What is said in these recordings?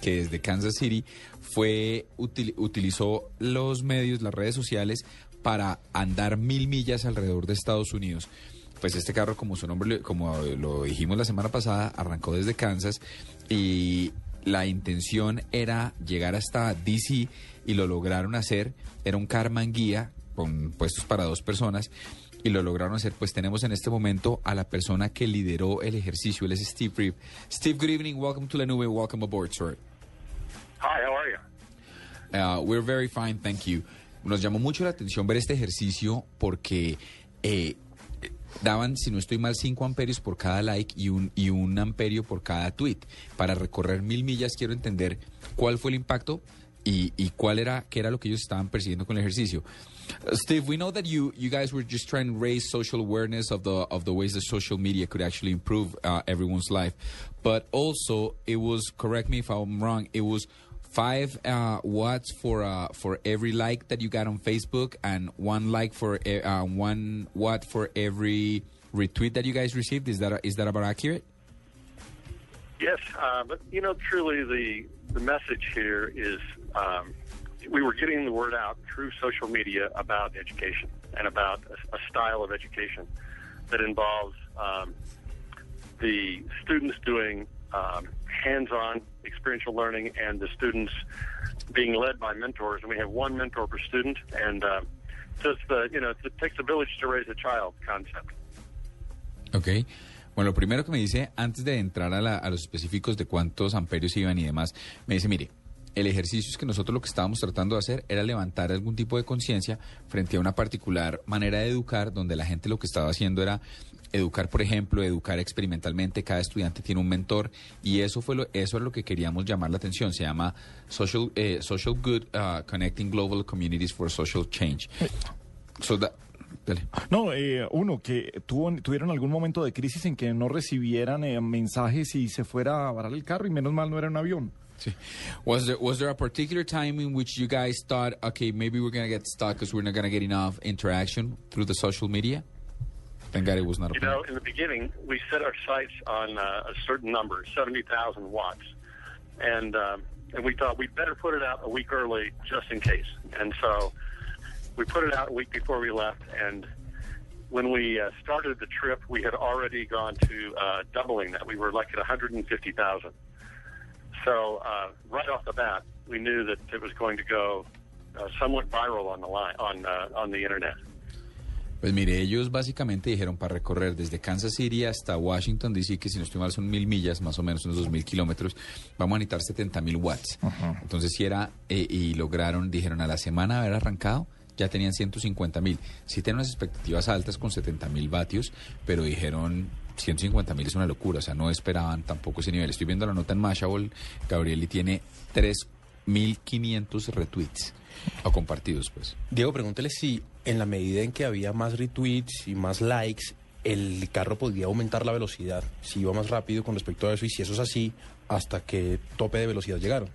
que desde Kansas City fue utilizó los medios, las redes sociales para andar mil millas alrededor de Estados Unidos. Pues este carro, como su nombre, como lo dijimos la semana pasada, arrancó desde Kansas y la intención era llegar hasta DC y lo lograron hacer. Era un Carman guía con puestos para dos personas y lo lograron hacer. Pues tenemos en este momento a la persona que lideró el ejercicio. Él es Steve Reeve. Steve, good evening. Welcome to la nube. Welcome aboard, sir. Hi, how are you? Uh, we're very fine, thank you. Nos llamó mucho la atención ver este ejercicio porque eh, daban, si no estoy mal, 5 amperios por cada like y un, y un amperio por cada tweet. Para recorrer mil millas quiero entender cuál fue el impacto y, y cuál era, qué era lo que ellos estaban persiguiendo con el ejercicio. Uh, Steve, we know that you, you guys were just trying to raise social awareness of the of the ways that social media could actually improve uh, everyone's life, but also it was correct me if I'm wrong. It was five uh, watts for uh, for every like that you got on Facebook, and one like for uh, one watt for every retweet that you guys received. Is that is that about accurate? Yes, uh, but you know, truly the the message here is um, we were getting the word out through social media about education and about a, a style of education that involves um, the students doing um, hands-on experiential learning and the students being led by mentors. And we have one mentor per student, and uh, just the you know it takes a village to raise a child concept. Okay. Bueno, lo primero que me dice, antes de entrar a, la, a los específicos de cuántos amperios iban y demás, me dice, mire, el ejercicio es que nosotros lo que estábamos tratando de hacer era levantar algún tipo de conciencia frente a una particular manera de educar, donde la gente lo que estaba haciendo era educar, por ejemplo, educar experimentalmente, cada estudiante tiene un mentor y eso fue lo, eso es lo que queríamos llamar la atención, se llama Social, eh, social Good uh, Connecting Global Communities for Social Change. No, eh, uno, que tuvo, tuvieron algún momento de crisis en que no recibieran eh, mensajes y se fuera a varar el carro y menos mal no era un avión. Was there was there a particular time in which you guys thought, okay, maybe we're going to get stuck because we're not going to get enough interaction through the social media? Thank God it was not. You know, in the beginning, we set our sights on uh, a certain number, seventy thousand watts, and um, and we thought we'd better put it out a week early just in case. And so we put it out a week before we left, and when we uh, started the trip, we had already gone to uh, doubling that. We were like at 150,000. So uh, right off the bat, we knew that it was going to go uh, somewhat viral on the line on uh, on the internet. Pues mire, ellos básicamente dijeron para recorrer desde Kansas City hasta Washington DC, que si no estoy mal son mil millas, más o menos unos dos mil kilómetros, vamos a necesitar 70 mil watts. Entonces si era, eh, y lograron, dijeron a la semana de haber arrancado, ya tenían 150 mil. Sí tienen unas expectativas altas con 70 mil vatios, pero dijeron 150 mil es una locura, o sea, no esperaban tampoco ese nivel. Estoy viendo la nota en Mashable, Gabriel, y tiene 3.500 retweets o compartidos, pues. Diego, pregúntele si en la medida en que había más retweets y más likes, el carro podía aumentar la velocidad, si iba más rápido con respecto a eso, y si eso es así, hasta qué tope de velocidad llegaron.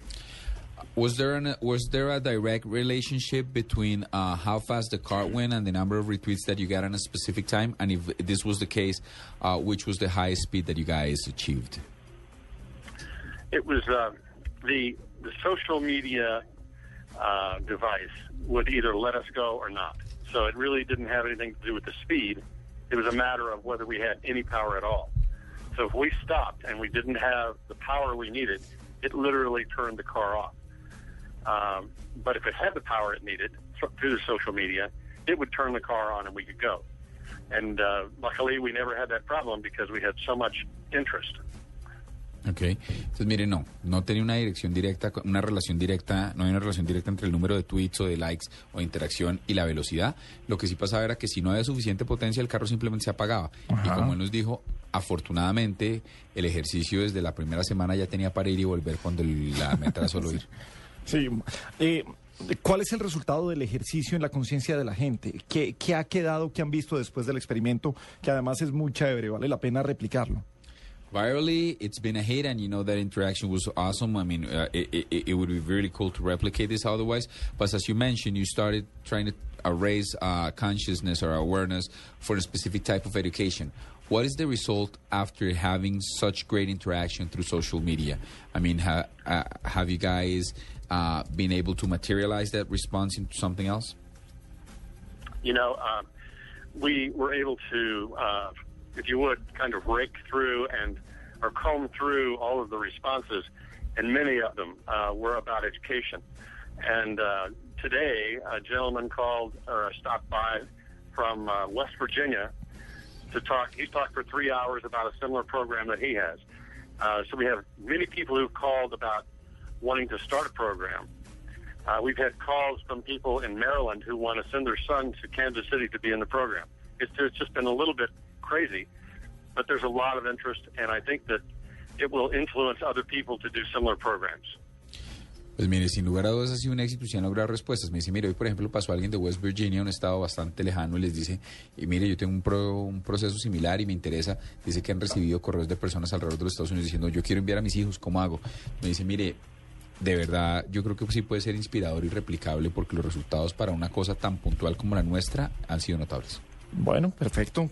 Was there an, was there a direct relationship between uh, how fast the car went and the number of retweets that you got in a specific time? And if this was the case, uh, which was the highest speed that you guys achieved? It was uh, the the social media uh, device would either let us go or not. So it really didn't have anything to do with the speed. It was a matter of whether we had any power at all. So if we stopped and we didn't have the power we needed, it literally turned the car off. Um, but if it had the power it needed through the social media, it would turn the car on and we could go. And uh, luckily, we never had that problem because we had so much interest. Ok, entonces mire, no, no tenía una dirección directa, una relación directa, no hay una relación directa entre el número de tweets o de likes o de interacción y la velocidad. Lo que sí pasaba era que si no había suficiente potencia, el carro simplemente se apagaba. Y como él nos dijo, afortunadamente el ejercicio desde la primera semana ya tenía para ir y volver cuando la meta era solo ir. Sí. Eh, ¿Cuál es el resultado del ejercicio en la conciencia de la gente? ¿Qué, ¿Qué, ha quedado, qué han visto después del experimento? Que además es muy chévere, vale la pena replicarlo. Virally, it's been a hit, and you know that interaction was awesome. I mean, uh, it, it, it, would be really cool to replicate this otherwise. But as you mentioned, you started trying to raise uh, consciousness or awareness for a specific type of education. What is the result after having such great interaction through social media? I mean, ha, uh, have you guys uh, been able to materialize that response into something else? You know, um, we were able to, uh, if you would, kind of rake through and or comb through all of the responses, and many of them uh, were about education. And uh, today, a gentleman called or stopped by from uh, West Virginia to talk. He talked for three hours about a similar program that he has. Uh, so we have many people who've called about wanting to start a program. Uh, we've had calls from people in Maryland who want to send their son to Kansas City to be in the program. It's, it's just been a little bit crazy, but there's a lot of interest, and I think that it will influence other people to do similar programs. Pues mire, sin lugar a dudas ha sido un éxito y han logrado respuestas. Me dice, mire, hoy por ejemplo pasó alguien de West Virginia, un estado bastante lejano, y les dice, y mire, yo tengo un, pro- un proceso similar y me interesa. Dice que han recibido correos de personas alrededor de los Estados Unidos diciendo, yo quiero enviar a mis hijos, ¿cómo hago? Me dice, mire, de verdad, yo creo que sí puede ser inspirador y replicable porque los resultados para una cosa tan puntual como la nuestra han sido notables. Bueno, perfecto.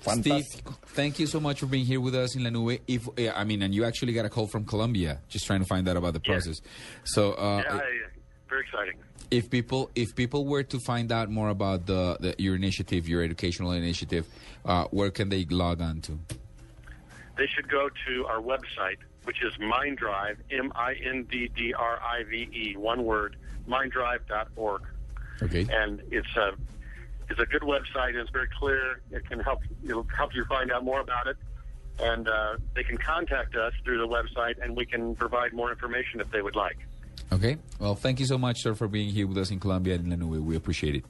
Steve, thank you so much for being here with us in La Nube. If, uh, I mean, and you actually got a call from Colombia, just trying to find out about the Yeah. process. So, uh, yeah, very exciting. if people if people were to find out more about the, the your initiative, your educational initiative, uh, where can they log on to? They should go to our website, which is MindDrive, M-I-N-D-D-R-I-V-E, E, one word, minddrive.org. Okay. and it's a it's a good website. and It's very clear. It can help it'll help you find out more about it, and uh, they can contact us through the website, and we can provide more information if they would like. Okay. Well, thank you so much, sir, for being here with us in Colombia and Nube. We appreciate it.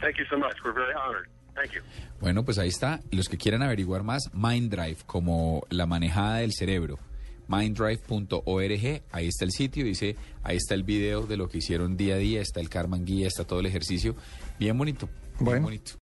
Thank you so much. We're very honored. Thank you. Bueno, pues ahí está. Los que quieran averiguar más, MindDrive, como la manejada del cerebro. Minddrive.org, ahí está el sitio, dice, ahí está el video de lo que hicieron día a día, está el Karman Guía, está todo el ejercicio. Bien bonito. Bien Bueno. bonito.